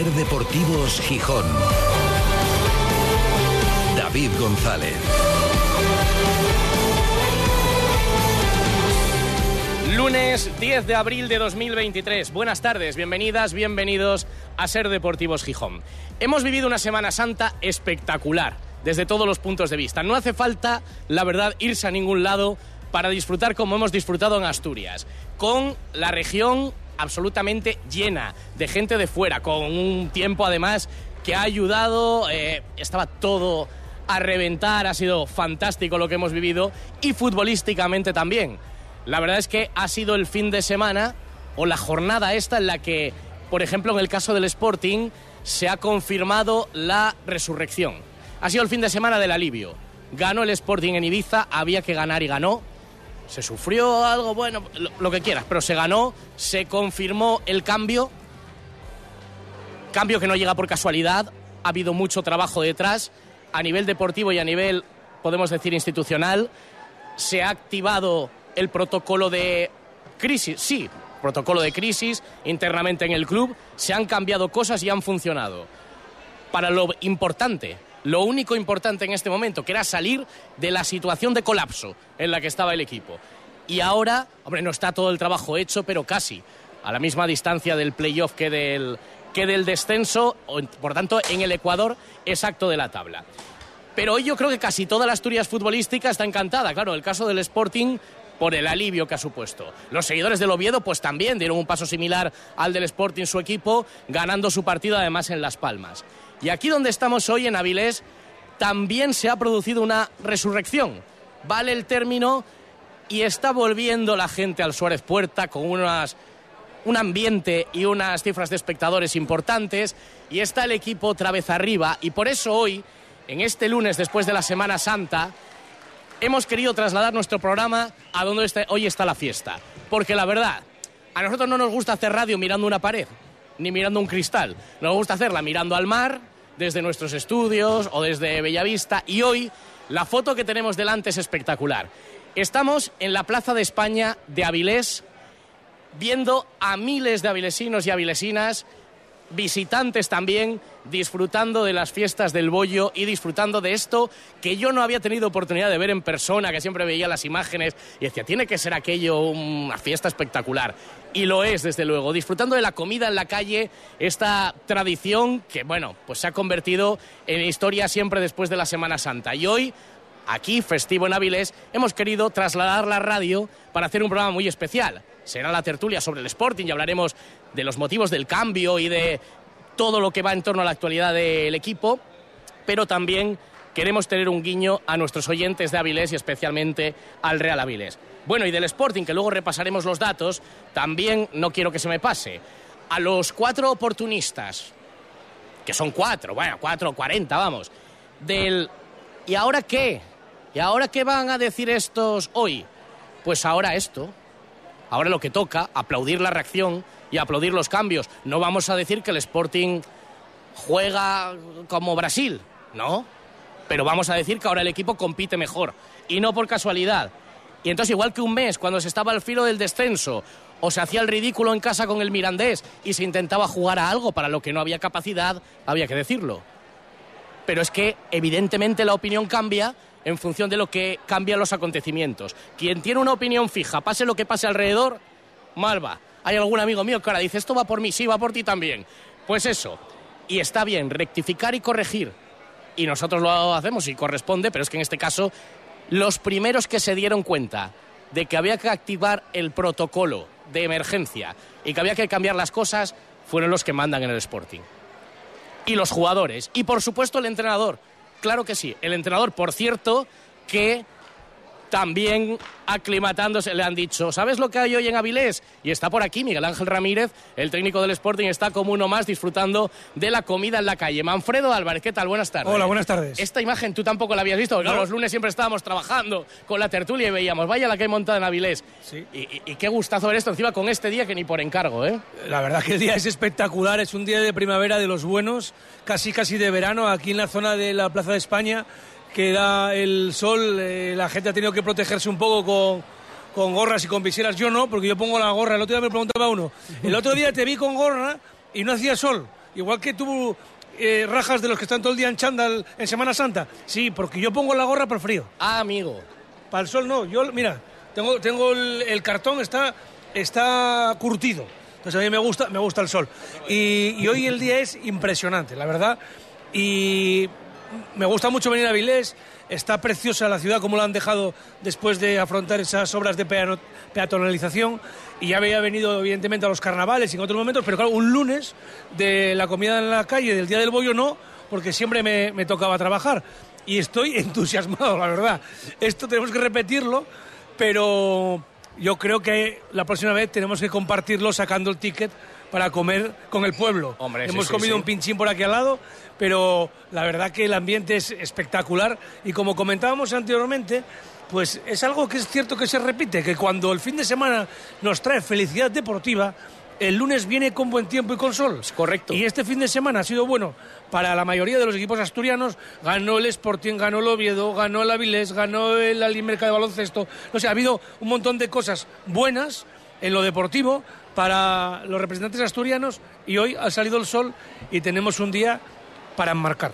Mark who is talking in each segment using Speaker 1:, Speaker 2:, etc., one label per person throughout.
Speaker 1: Ser Deportivos Gijón. David González.
Speaker 2: Lunes 10 de abril de 2023. Buenas tardes, bienvenidas, bienvenidos a Ser Deportivos Gijón. Hemos vivido una Semana Santa espectacular desde todos los puntos de vista. No hace falta, la verdad, irse a ningún lado para disfrutar como hemos disfrutado en Asturias, con la región absolutamente llena de gente de fuera, con un tiempo además que ha ayudado, eh, estaba todo a reventar, ha sido fantástico lo que hemos vivido y futbolísticamente también. La verdad es que ha sido el fin de semana o la jornada esta en la que, por ejemplo, en el caso del Sporting, se ha confirmado la resurrección. Ha sido el fin de semana del alivio. Ganó el Sporting en Ibiza, había que ganar y ganó. Se sufrió algo, bueno, lo, que quieras, pero se ganó, se confirmó el cambio. Cambio que no llega por casualidad, ha habido mucho trabajo detrás, a nivel deportivo y a nivel, podemos decir, institucional. Se ha activado el protocolo de crisis, sí, protocolo de crisis internamente en el club, se han cambiado cosas y han funcionado. Para lo importante, lo único importante en este momento, que era salir de la situación de colapso en la que estaba el equipo. Y ahora, hombre, no está todo el trabajo hecho, pero casi, a la misma distancia del playoff que del, que del descenso, por tanto, en el Ecuador exacto de la tabla. Pero hoy yo creo que casi toda la Asturias futbolística está encantada. Claro, el caso del Sporting por el alivio que ha supuesto. Los seguidores del Oviedo pues también dieron un paso similar al del Sporting su equipo, ganando su partido además en Las Palmas. Y aquí donde estamos hoy en Avilés también se ha producido una resurrección. Vale el término y está volviendo la gente al Suárez Puerta con unas un ambiente y unas cifras de espectadores importantes y está el equipo otra vez arriba y por eso hoy en este lunes después de la Semana Santa hemos querido trasladar nuestro programa a donde está, hoy está la fiesta. Porque la verdad, a nosotros no nos gusta hacer radio mirando una pared, ni mirando un cristal. Nos gusta hacerla mirando al mar, desde nuestros estudios o desde Bellavista. Y hoy la foto que tenemos delante es espectacular. Estamos en la Plaza de España de Avilés, viendo a miles de avilesinos y avilesinas visitantes también disfrutando de las fiestas del bollo y disfrutando de esto que yo no había tenido oportunidad de ver en persona, que siempre veía las imágenes y decía, tiene que ser aquello una fiesta espectacular. Y lo es, desde luego, disfrutando de la comida en la calle, esta tradición que, bueno, pues se ha convertido en historia siempre después de la Semana Santa. Y hoy aquí, festivo en Avilés, hemos querido trasladar la radio para hacer un programa muy especial. Será la tertulia sobre el Sporting y hablaremos de los motivos del cambio y de todo lo que va en torno a la actualidad del equipo, pero también queremos tener un guiño a nuestros oyentes de Avilés y especialmente al Real Avilés. Bueno, y del Sporting, que luego repasaremos los datos, también no quiero que se me pase. A los cuatro oportunistas, que son cuatro, bueno, cuatro cuarenta, vamos, del ¿y ahora qué? ¿Y ahora qué van a decir estos hoy? Pues ahora esto. Ahora lo que toca, aplaudir la reacción y aplaudir los cambios. No vamos a decir que el Sporting juega como Brasil, no. Pero vamos a decir que ahora el equipo compite mejor. Y no por casualidad. Y entonces, igual que un mes, cuando se estaba al filo del descenso, o se hacía el ridículo en casa con el Mirandés y se intentaba jugar a algo para lo que no había capacidad, había que decirlo. Pero es que, evidentemente, la opinión cambia en función de lo que cambian los acontecimientos. Quien tiene una opinión fija, pase lo que pase alrededor, mal va. Hay algún amigo mío que ahora dice, esto va por mí, sí, va por ti también. Pues eso. Y está bien, rectificar y corregir. Y nosotros lo hacemos y corresponde, pero es que en este caso, los primeros que se dieron cuenta de que había que activar el protocolo de emergencia y que había que cambiar las cosas fueron los que mandan en el Sporting. Y los jugadores. Y por supuesto el entrenador. Claro que sí. El entrenador, por cierto, que también aclimatándose, le han dicho, ¿sabes lo que hay hoy en Avilés? Y está por aquí Miguel Ángel Ramírez, el técnico del Sporting, está como uno más disfrutando de la comida en la calle. Manfredo Álvarez, ¿qué tal? Buenas tardes.
Speaker 3: Hola, buenas tardes.
Speaker 2: Esta imagen tú tampoco la habías visto, porque
Speaker 3: No.
Speaker 2: los lunes siempre estábamos trabajando con la tertulia y veíamos, vaya la que hay montada en Avilés.
Speaker 3: Sí.
Speaker 2: Y, y- y qué gustazo ver esto encima con este día que ni por encargo, ¿eh?
Speaker 3: La verdad que el día es espectacular, es un día de primavera de los buenos, casi casi de verano, aquí en la zona de la Plaza de España, que da el sol, eh, la gente ha tenido que protegerse un poco con, con gorras y con viseras, yo no, porque yo pongo la gorra, el otro día me preguntaba uno, el otro día te vi con gorra y no hacía sol. igual que tú eh, rajas de los que están todo el día en chándal en Semana Santa. Sí, porque yo pongo la gorra para el frío.
Speaker 2: Ah, amigo.
Speaker 3: Para el sol no. Yo, mira, tengo, tengo el, el cartón, está, está curtido. Entonces a mí me gusta, me gusta el sol. Y, y hoy el día es impresionante, la verdad. Y me gusta mucho venir a Vilés. Está preciosa la ciudad como la han dejado después de afrontar esas obras de peatonalización. Y ya había venido evidentemente a los carnavales y en otros momentos, pero claro, un lunes de la comida en la calle, del Día del Bollo no, porque siempre me tocaba trabajar. Y estoy entusiasmado, la verdad. Esto tenemos que repetirlo, pero yo creo que la próxima vez tenemos que compartirlo sacando el ticket para comer con el pueblo.
Speaker 2: Hombre,
Speaker 3: Hemos
Speaker 2: sí,
Speaker 3: comido
Speaker 2: sí.
Speaker 3: un pinchín por aquí al lado, pero la verdad que el ambiente es espectacular y como comentábamos anteriormente, pues es algo que es cierto que se repite, que cuando el fin de semana nos trae felicidad deportiva, el lunes viene con buen tiempo y con sol.
Speaker 2: Es correcto.
Speaker 3: Y este fin de semana ha sido bueno para la mayoría de los equipos asturianos. Ganó el Sporting, ganó el Oviedo, ganó el Avilés, ganó el Alimerca de baloncesto. No sé, ha habido un montón de cosas buenas en lo deportivo para los representantes asturianos y hoy ha salido el sol y tenemos un día para enmarcar.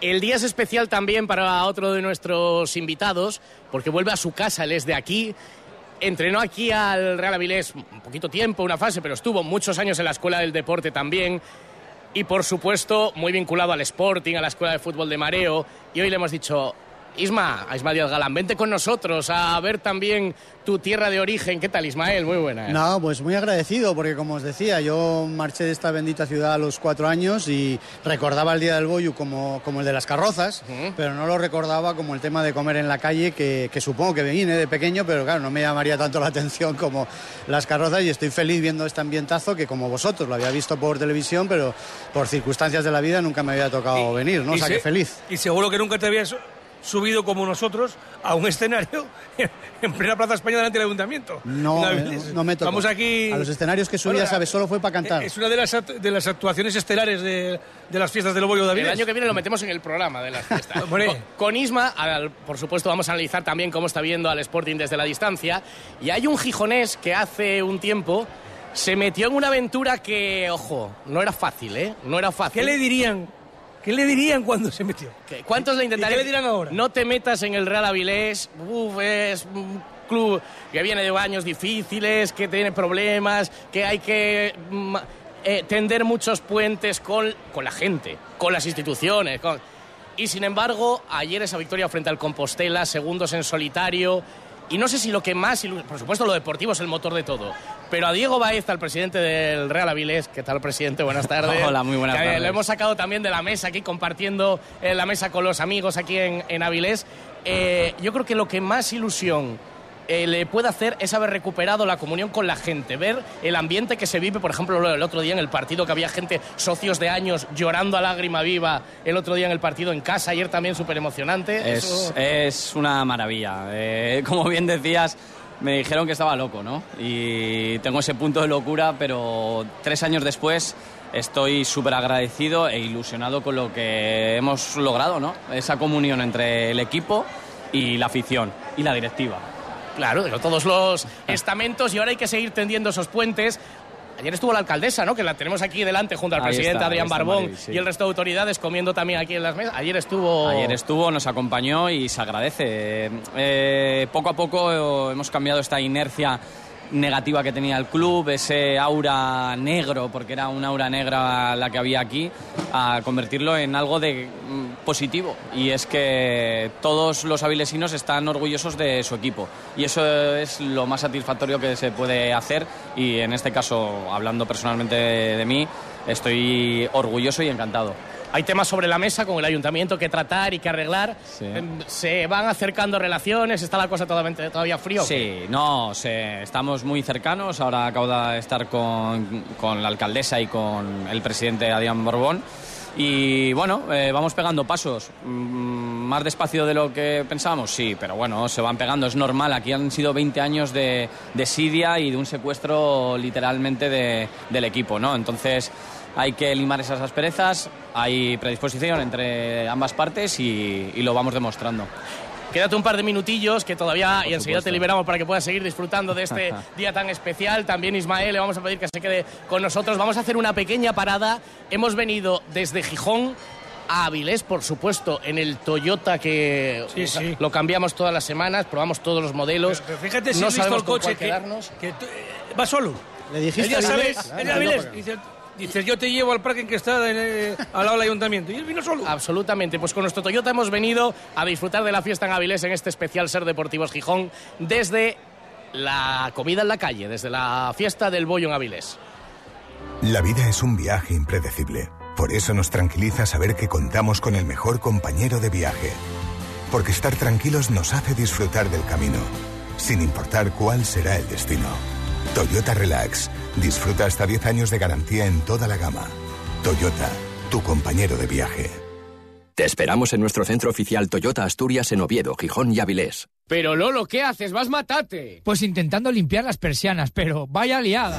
Speaker 2: El día es especial también para otro de nuestros invitados, porque vuelve a su casa, él es de aquí. Entrenó aquí al Real Avilés un poquito tiempo, una fase, pero estuvo muchos años en la Escuela del Deporte también. Y por supuesto, muy vinculado al Sporting, a la Escuela de Fútbol de Mareo. Y hoy le hemos dicho, Isma, a Díaz Galán, vente con nosotros a ver también tu tierra de origen. ¿Qué tal, Ismael? Muy buena.
Speaker 4: No, pues muy agradecido, porque como os decía, yo marché de esta bendita ciudad a los cuatro años y recordaba el Día del Boyu como, como el de las carrozas, pero no lo recordaba como el tema de comer en la calle, que, que supongo que vine de pequeño, pero claro, no me llamaría tanto la atención como las carrozas y estoy feliz viendo este ambientazo que como vosotros, lo había visto por televisión, pero por circunstancias de la vida nunca me había tocado venir, ¿no? O sea,
Speaker 3: se-
Speaker 4: que feliz.
Speaker 3: Y seguro que nunca te habías subido como nosotros a un escenario en plena Plaza España delante del Ayuntamiento.
Speaker 4: No, eh, no, no me tocó.
Speaker 3: Vamos aquí...
Speaker 4: A los escenarios que subía,
Speaker 3: Bueno,
Speaker 4: ¿sabes? Solo fue para cantar.
Speaker 3: Es una de las, de las actuaciones estelares de, de las fiestas del Bollo de
Speaker 2: El
Speaker 3: Avilés.
Speaker 2: año que viene lo metemos en el programa de las fiestas. Con, con Isma, al- por supuesto, vamos a analizar también cómo está viendo al Sporting desde la distancia. Y hay un gijonés que hace un tiempo se metió en una aventura que, ojo, no era fácil, ¿eh? No era fácil.
Speaker 3: ¿Qué le dirían? ¿Qué le dirían cuando se metió?
Speaker 2: ¿Qué- ¿Cuántos le intentarían?
Speaker 3: ¿Y qué le dirán ahora?
Speaker 2: No te metas en el Real Avilés. Uf, es un club que viene de años difíciles, que tiene problemas, que hay que mm, eh, tender muchos puentes con, con la gente, con las instituciones. con- Y sin embargo, ayer esa victoria frente al Compostela, segundos en solitario. Y no sé si lo que más, por supuesto, lo deportivo es el motor de todo. Pero a Diego Baez, al presidente del Real Avilés, ¿qué tal, presidente? Buenas tardes.
Speaker 5: Hola, muy buenas
Speaker 2: eh,
Speaker 5: tardes.
Speaker 2: Lo hemos sacado también de la mesa aquí, compartiendo eh, la mesa con los amigos aquí en, en Avilés. Eh, yo creo que lo que más ilusión eh, le puede hacer es haber recuperado la comunión con la gente, ver el ambiente que se vive, por ejemplo, lo- el otro día en el partido, que había gente, socios de años, llorando a lágrima viva el otro día en el partido en casa, ayer también súper emocionante.
Speaker 5: Es, es una maravilla. Eh, como bien decías, me dijeron que estaba loco, ¿no? Y tengo ese punto de locura, pero tres años después estoy súper agradecido e ilusionado con lo que hemos logrado, ¿no? Esa comunión entre el equipo y la afición y la directiva.
Speaker 2: Claro, de todos los estamentos y ahora hay que seguir tendiendo esos puentes. Ayer estuvo la alcaldesa, ¿no? Que la tenemos aquí delante junto al
Speaker 5: Ahí
Speaker 2: presidente
Speaker 5: está,
Speaker 2: Adrián Barbón
Speaker 5: sí.
Speaker 2: y el resto de autoridades comiendo también aquí en las mesas. Ayer estuvo...
Speaker 5: Ayer estuvo, nos acompañó y se agradece. Eh, poco a poco hemos cambiado esta inercia negativa que tenía el club, ese aura negro, porque era un aura negra la que había aquí, a convertirlo en algo de mm, positivo. Y es que todos los avilesinos están orgullosos de su equipo. Y eso es lo más satisfactorio que se puede hacer. Y en este caso, hablando personalmente de, de mí, estoy orgulloso y encantado.
Speaker 2: Hay temas sobre la mesa con el ayuntamiento que tratar y que arreglar.
Speaker 5: Sí.
Speaker 2: Em, Se van acercando relaciones, está la cosa todavía, todavía frío.
Speaker 5: Sí, no, se- estamos muy cercanos. Ahora acabo de estar con, con la alcaldesa y con el presidente Adrián Borbón. Y bueno, eh, vamos pegando pasos. Mm, más despacio de lo que pensábamos, sí, pero bueno, se van pegando, es normal. Aquí han sido 20 años de, de sidia y de un secuestro literalmente de- del equipo, ¿no? Entonces hay que limar esas asperezas, hay predisposición entre ambas partes y, y lo vamos demostrando.
Speaker 2: quédate un par de minutillos que todavía y enseguida te liberamos para que puedas seguir disfrutando de este día tan especial. También Ismael, le vamos a pedir que se quede con nosotros. Vamos a hacer una pequeña parada. Hemos venido desde Gijón a Avilés, por supuesto, en el Toyota que
Speaker 3: Sí, sí.
Speaker 2: lo cambiamos todas las semanas, probamos todos los modelos.
Speaker 3: Pero fíjate si
Speaker 2: no
Speaker 3: has visto
Speaker 2: sabemos
Speaker 3: el
Speaker 2: con
Speaker 3: coche
Speaker 2: cuál
Speaker 3: que,
Speaker 2: quedarnos.
Speaker 3: que tú- eh, va solo.
Speaker 4: Le dijiste
Speaker 3: Él ya
Speaker 4: a
Speaker 3: sabe,
Speaker 4: Avilés,
Speaker 3: él Avilés, dice, dice, yo te llevo al parking que está en, eh, al lado del ayuntamiento. Y él vino solo.
Speaker 2: Absolutamente. Pues con nuestro Toyota hemos venido a disfrutar de la fiesta en Avilés en este especial Ser Deportivos Gijón desde la comida en la calle, desde la fiesta del bollo en Avilés.
Speaker 6: La vida es un viaje impredecible. Por eso nos tranquiliza saber que contamos con el mejor compañero de viaje. Porque estar tranquilos nos hace disfrutar del camino, sin importar cuál será el destino. Toyota Relax. Disfruta hasta 10 años de garantía en toda la gama. Toyota, tu compañero de viaje.
Speaker 7: Te esperamos en nuestro centro oficial Toyota Asturias en Oviedo, Gijón y Avilés.
Speaker 8: Pero Lolo, ¿qué haces? Vas matate.
Speaker 9: Pues intentando limpiar las persianas, pero vaya liada.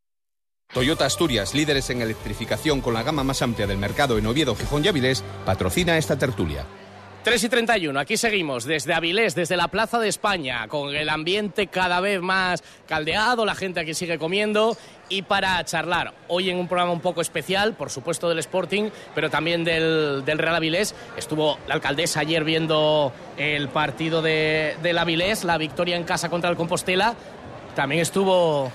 Speaker 10: Toyota Asturias, líderes en electrificación con la gama más amplia del mercado en Oviedo, Gijón y Avilés, patrocina esta tertulia.
Speaker 2: 3 y 31, aquí seguimos desde Avilés, desde la Plaza de España, con el ambiente cada vez más caldeado, la gente aquí sigue comiendo y para charlar hoy en un programa un poco especial, por supuesto del Sporting, pero también del, Real Avilés. Estuvo la alcaldesa ayer viendo el partido de, del Avilés, la victoria en casa contra el Compostela. También estuvo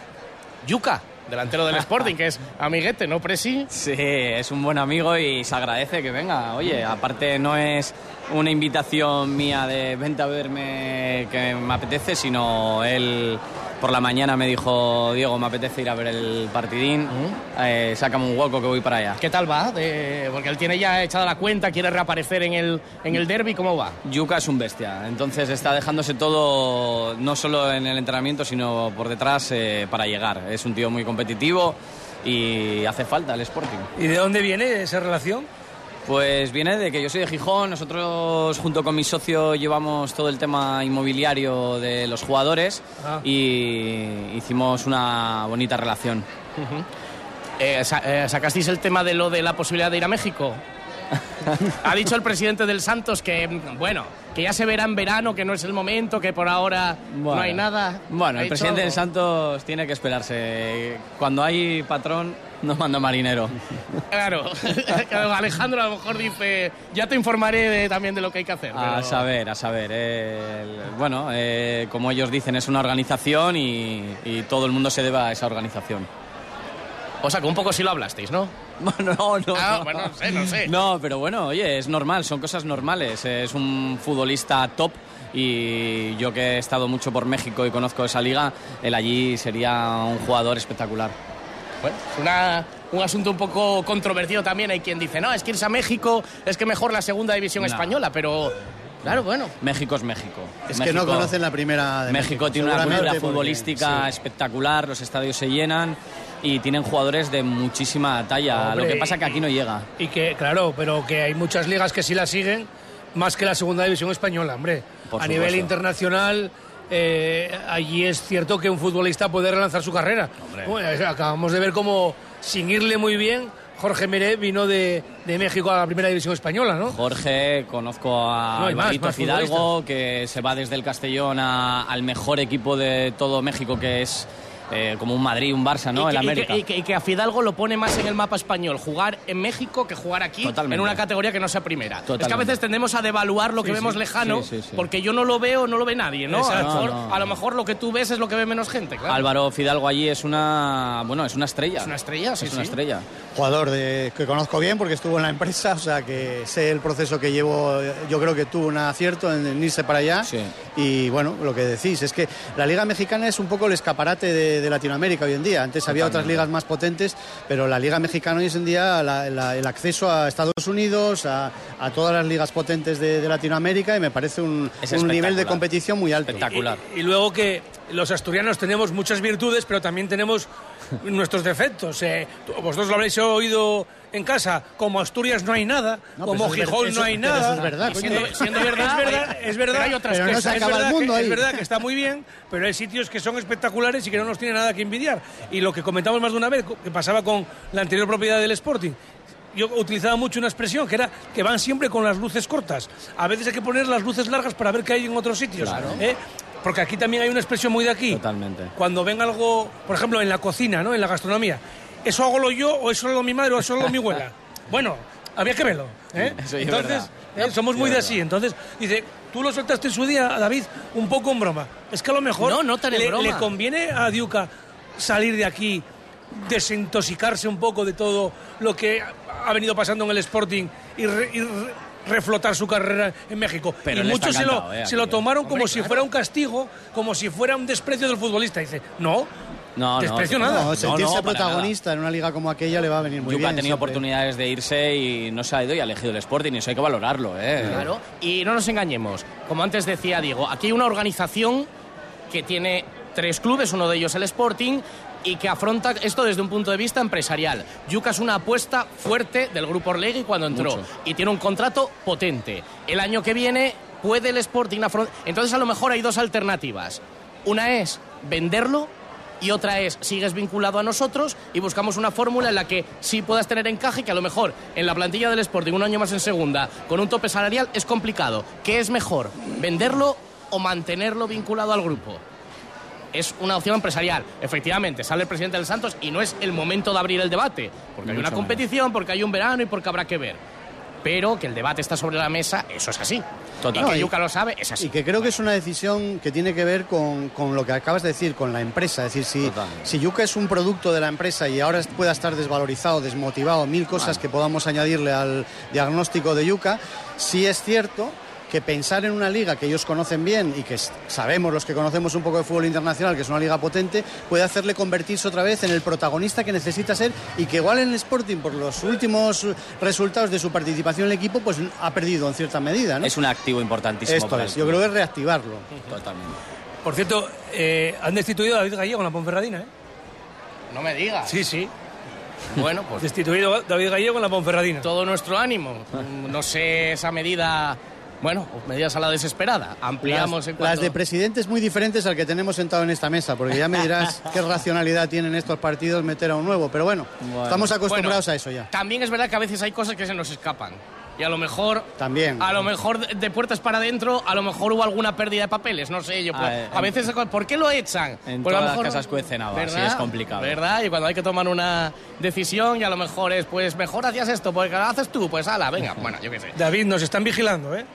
Speaker 2: Yuca, delantero del Sporting, que es amiguete, ¿no, Presi?
Speaker 5: Sí, es un buen amigo y se agradece que venga. Oye, aparte no es una invitación mía de vente a verme que me apetece, sino él por la mañana me dijo, Diego, me apetece ir a ver el partidín, eh, sácame un hueco que voy para allá.
Speaker 2: ¿Qué tal va? De- porque él tiene ya echada la cuenta, quiere reaparecer en el, en el derby, ¿cómo va?
Speaker 5: Yuka es un bestia, entonces está dejándose todo, no solo en el entrenamiento, sino por detrás eh, para llegar. Es un tío muy competitivo y hace falta el Sporting.
Speaker 3: ¿Y de dónde viene esa relación?
Speaker 5: Pues viene de que yo soy de Gijón, nosotros junto con mi socio llevamos todo el tema inmobiliario de los jugadores
Speaker 2: Ah.
Speaker 5: y hicimos una bonita relación.
Speaker 2: Eh, sa- eh, ¿Sacasteis el tema de lo de la posibilidad de ir a México? ha dicho el presidente del Santos que, bueno, que ya se verá en verano, que no es el momento, que por ahora no hay nada.
Speaker 5: Bueno,
Speaker 2: Ha
Speaker 5: el presidente del. Santos tiene que esperarse. Cuando hay patrón, no manda marinero.
Speaker 2: Claro, Alejandro a lo mejor dice, ya te informaré de- también de lo que hay que hacer.
Speaker 5: A
Speaker 2: pero-
Speaker 5: saber, a saber. eh, el- bueno, eh, como ellos dicen, es una organización y, y todo el mundo se debe a esa organización.
Speaker 2: O sea, que un poco sí lo hablasteis, ¿no?
Speaker 5: Bueno, no, no.
Speaker 2: Ah,
Speaker 5: no.
Speaker 2: bueno, no sé, no sé.
Speaker 5: No, pero bueno, oye, es normal, son cosas normales. Es un futbolista top y yo que he estado mucho por México y conozco esa liga, él allí sería un jugador espectacular.
Speaker 2: Bueno, es una- un asunto un poco controvertido también. Hay quien dice, no, es que irse a México es que mejor la segunda división
Speaker 5: No.
Speaker 2: española, pero claro, bueno.
Speaker 5: México es México.
Speaker 4: Es que no conocen la primera de
Speaker 5: México,
Speaker 4: México,
Speaker 5: tiene una cultura
Speaker 4: porque-
Speaker 5: futbolística
Speaker 4: sí.
Speaker 5: espectacular, los estadios se llenan y tienen jugadores de muchísima talla.
Speaker 3: Hombre,
Speaker 5: Lo que pasa que aquí no llega.
Speaker 3: Y que, claro, pero que hay muchas ligas que sí la siguen más que la segunda división española, hombre.
Speaker 5: Por
Speaker 3: a
Speaker 5: supuesto.
Speaker 3: nivel internacional, eh, allí es cierto que un futbolista puede relanzar su carrera. Bueno, acabamos de ver cómo, sin irle muy bien, Jorge Meré vino de, de México a la primera división española, ¿no?
Speaker 5: Jorge, conozco a
Speaker 3: No,
Speaker 5: Fidalgo, que se va desde el Castellón a- al mejor equipo de todo México, que es eh, como un Madrid, un Barça, ¿no?
Speaker 2: y,
Speaker 5: el
Speaker 2: que, y
Speaker 5: América.
Speaker 2: que- y que- y que a Fidalgo lo pone más en el mapa español jugar en México que jugar aquí
Speaker 5: Totalmente.
Speaker 2: en una categoría que no sea primera. Es que a
Speaker 5: Totalmente.
Speaker 2: veces tendemos a devaluar lo que
Speaker 5: Sí,
Speaker 2: vemos
Speaker 5: sí.
Speaker 2: lejano
Speaker 5: Sí, sí, sí.
Speaker 2: porque yo no lo veo, no lo ve nadie, ¿no? A lo, mejor,
Speaker 5: No, no.
Speaker 2: a lo mejor lo que tú ves es lo que ve menos gente, claro.
Speaker 5: Álvaro Fidalgo allí es una, bueno, es una estrella.
Speaker 2: Es una estrella, sí,
Speaker 5: Es una
Speaker 2: sí.
Speaker 5: estrella.
Speaker 4: Jugador de, que conozco bien porque estuvo en la empresa, o sea que sé el proceso que llevo. Yo creo que tuvo un acierto en, en irse para allá. Y bueno, lo que decís es que la Liga Mexicana es un poco el escaparate de, de Latinoamérica hoy en día. Antes había otras ligas más potentes, pero la Liga Mexicana hoy en día la- la- el acceso a Estados Unidos, a, a todas las ligas potentes de, de Latinoamérica y me parece un,
Speaker 5: Es
Speaker 4: un nivel de competición muy alto.
Speaker 5: Espectacular.
Speaker 3: Y luego que los asturianos tenemos muchas virtudes, pero también tenemos nuestros defectos. Eh, vosotros lo habréis oído en casa, como Asturias no hay nada,
Speaker 4: No,
Speaker 3: como Gijón
Speaker 4: eso-
Speaker 3: no hay nada.
Speaker 4: eso es verdad.
Speaker 2: Siendo- siendo verdad,
Speaker 3: es verdad,
Speaker 2: oye,
Speaker 3: es verdad,
Speaker 2: pero hay otras
Speaker 4: Pero no
Speaker 2: cosas.
Speaker 4: se
Speaker 3: es
Speaker 4: el
Speaker 3: verdad
Speaker 4: mundo
Speaker 3: que,
Speaker 4: ahí.
Speaker 3: Es verdad que está muy bien, pero hay sitios que son espectaculares y que no nos tiene nada que envidiar. Y lo que comentamos más de una vez, que pasaba con la anterior propiedad del Sporting, yo utilizaba mucho una expresión que era que van siempre con las luces cortas. A veces hay que poner las luces largas para ver qué hay en otros sitios.
Speaker 5: Claro.
Speaker 3: ¿eh? Porque aquí también hay una expresión muy de aquí.
Speaker 5: Totalmente.
Speaker 3: Cuando ven algo, por ejemplo, en la cocina, ¿no? En la gastronomía. ¿Eso hago lo yo o eso lo hago mi madre o eso lo hago mi abuela? Bueno, había que verlo. ¿eh?
Speaker 5: Eso
Speaker 3: Entonces, eh, somos
Speaker 5: Sí,
Speaker 3: muy de así. Entonces, dice, tú lo soltaste en su día, David, un poco en broma. Es que a lo mejor
Speaker 2: No, no tan en
Speaker 3: le,
Speaker 2: broma.
Speaker 3: le conviene a Diuca salir de aquí, desintoxicarse un poco de todo lo que ha venido pasando en el Sporting y, re- y re- reflotar su carrera en México.
Speaker 5: Pero
Speaker 3: y muchos se lo,
Speaker 5: eh,
Speaker 3: se lo tomaron
Speaker 2: Hombre,
Speaker 3: como si
Speaker 2: claro.
Speaker 3: fuera un castigo, como si fuera un desprecio del futbolista. Dice, no,
Speaker 5: No, no,
Speaker 3: desprecio
Speaker 5: no,
Speaker 3: nada.
Speaker 4: No, sentirse
Speaker 5: no,
Speaker 4: protagonista en una liga como aquella le va a venir muy
Speaker 5: Yuka
Speaker 4: bien.
Speaker 5: ha tenido
Speaker 4: siempre.
Speaker 5: oportunidades de irse y no se ha ido y ha elegido el Sporting y eso hay que valorarlo, ¿eh?
Speaker 2: Claro, y no nos engañemos. Como antes decía Diego, aquí hay una organización que tiene tres clubes, uno de ellos el Sporting, y que afronta esto desde un punto de vista empresarial. Yuca es una apuesta fuerte del grupo Orlegui cuando entró
Speaker 5: Mucho.
Speaker 2: y tiene un contrato potente. El año que viene puede el Sporting afrontar... Entonces a lo mejor hay dos alternativas. Una es venderlo y otra es sigues vinculado a nosotros y buscamos una fórmula en la que sí puedas tener encaje que a lo mejor en la plantilla del Sporting un año más en segunda con un tope salarial es complicado. ¿Qué es mejor? ¿Venderlo o mantenerlo vinculado al grupo? Es una opción empresarial. Efectivamente, sale el presidente del Santos y no es el momento de abrir el debate, porque hay una competición, porque hay un verano y porque habrá que ver. Pero que el debate está sobre la mesa, eso es así.
Speaker 5: Total.
Speaker 2: Y que
Speaker 4: No, y-
Speaker 2: Yuca lo sabe, es así.
Speaker 4: Y que creo que es una decisión que tiene que ver con, con lo que acabas de decir, con la empresa. Es decir, si,
Speaker 5: Total.
Speaker 4: si Yuca es un producto de la empresa y ahora pueda estar desvalorizado, desmotivado, mil cosas que podamos añadirle al diagnóstico de Yuca, sí es cierto que pensar en una liga que ellos conocen bien y que sabemos los que conocemos un poco de fútbol internacional, que es una liga potente, puede hacerle convertirse otra vez en el protagonista que necesita ser y que igual en el Sporting, por los últimos resultados de su participación en el equipo, pues ha perdido en cierta medida. ¿no?
Speaker 5: Es un activo importantísimo
Speaker 4: Esto
Speaker 5: para el
Speaker 4: es, yo creo que es reactivarlo.
Speaker 5: Totalmente.
Speaker 3: Por cierto, eh, han destituido a David Gallego en la Ponferradina, ¿eh?
Speaker 2: No me digas.
Speaker 3: Sí, sí.
Speaker 2: Bueno, pues
Speaker 3: Destituido a David Gallego en la Ponferradina.
Speaker 2: todo nuestro ánimo. No sé esa medida, bueno, medidas a la desesperada. Ampliamos
Speaker 4: las,
Speaker 2: en cuanto...
Speaker 4: las de presidentes muy diferentes al que tenemos sentado en esta mesa, porque ya me dirás qué racionalidad tienen estos partidos meter a un nuevo. Pero bueno,
Speaker 5: Bueno.
Speaker 4: estamos acostumbrados
Speaker 2: Bueno,
Speaker 4: a eso ya.
Speaker 2: También es verdad que a veces hay cosas que se nos escapan. Y a lo mejor...
Speaker 4: También.
Speaker 2: A lo mejor de- puertas para adentro, a lo mejor hubo alguna pérdida de papeles, no sé yo. Pues,
Speaker 5: eh,
Speaker 2: a veces, ¿por qué lo echan?
Speaker 5: En
Speaker 2: Pues a lo
Speaker 5: todas las
Speaker 2: mejor-
Speaker 5: casas cuecen habas, sí,
Speaker 2: ¿verdad?
Speaker 5: es complicado.
Speaker 2: ¿Verdad? Y cuando hay que tomar una decisión y a lo mejor es, pues mejor hacías esto, porque lo haces tú, pues ala, venga, bueno, yo qué sé.
Speaker 3: David, nos están vigilando, ¿eh?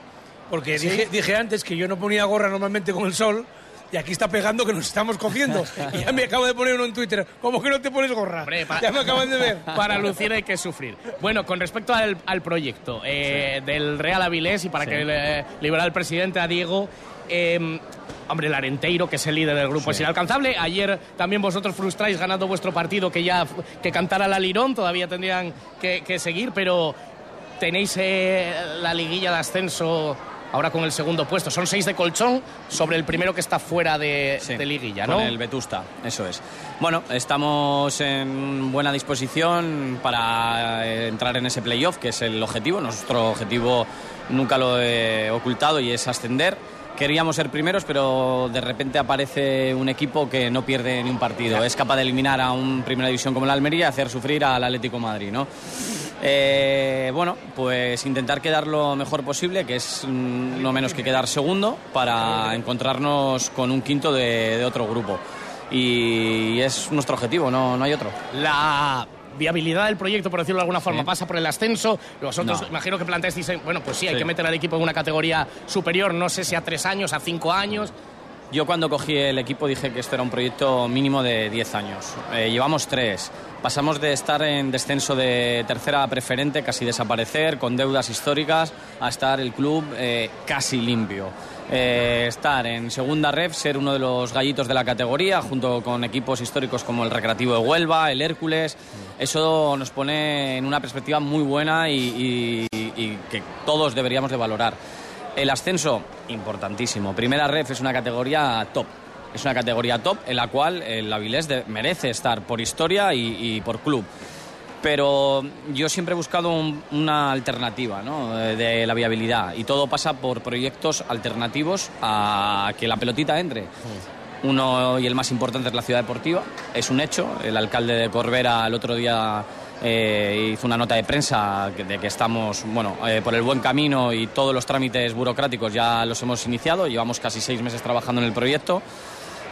Speaker 3: Porque dije, dije antes que yo no ponía gorra normalmente con el sol y aquí está pegando que nos estamos cociendo. y ya me acabo de poner uno en Twitter. ¿Cómo que no te pones gorra?
Speaker 2: Hombre,
Speaker 3: Ya me acaban de ver.
Speaker 2: Para lucir hay que sufrir. Bueno, con respecto al, al proyecto eh, del Real Avilés y para que le, liberar al presidente a Diego, eh, hombre, el Arenteiro, que es el líder del grupo, es inalcanzable. Ayer también vosotros frustráis ganando vuestro partido, que ya que cantara la Lirón, todavía tendrían que, que seguir, pero tenéis eh, la liguilla de ascenso ahora con el segundo puesto. Son seis de colchón sobre el primero que está fuera de,
Speaker 5: Sí,
Speaker 2: de liguilla, ¿no?
Speaker 5: Con el Vetusta, eso es. Bueno, estamos en buena disposición para eh, entrar en ese playoff, que es el objetivo. Nuestro objetivo nunca lo he ocultado y es ascender. Queríamos ser primeros, pero de repente aparece un equipo que no pierde ni un partido. Es capaz de eliminar a un primera división como la Almería y hacer sufrir al Atlético de Madrid, ¿no? Eh, bueno, pues intentar quedar lo mejor posible, que es mm, no menos que quedar segundo, para encontrarnos con un quinto de, de otro grupo. y es nuestro objetivo, no, no hay otro.
Speaker 2: La viabilidad del proyecto, por decirlo de alguna forma,
Speaker 5: Sí.
Speaker 2: pasa por el ascenso. Vosotros,
Speaker 5: No.
Speaker 2: imagino que planteáis, bueno, pues sí, hay
Speaker 5: Sí.
Speaker 2: que meter al equipo en una categoría superior, no sé si a tres años, a cinco años.
Speaker 5: Yo cuando cogí el equipo dije que esto era un proyecto mínimo de 10 años. Eh, llevamos tres. Pasamos de estar en descenso de tercera preferente, casi desaparecer, con deudas históricas, a estar el club eh, casi limpio. Eh, estar en segunda ref, ser uno de los gallitos de la categoría, junto con equipos históricos como el Recreativo de Huelva, el Hércules. Eso nos pone en una perspectiva muy buena y, y- y que todos deberíamos de valorar. El ascenso, importantísimo. Primera ref es una categoría top. Es una categoría top en la cual el Avilés merece estar por historia y, y por club. Pero yo siempre he buscado un- una alternativa ¿no? Eh, de la viabilidad y todo pasa por proyectos alternativos a que la pelotita entre. Uno y el más importante es la ciudad deportiva, es un hecho. El alcalde de Corbera el otro día eh, hizo una nota de prensa de que estamos bueno, eh, por el buen camino y todos los trámites burocráticos ya los hemos iniciado. Llevamos casi seis meses trabajando en el proyecto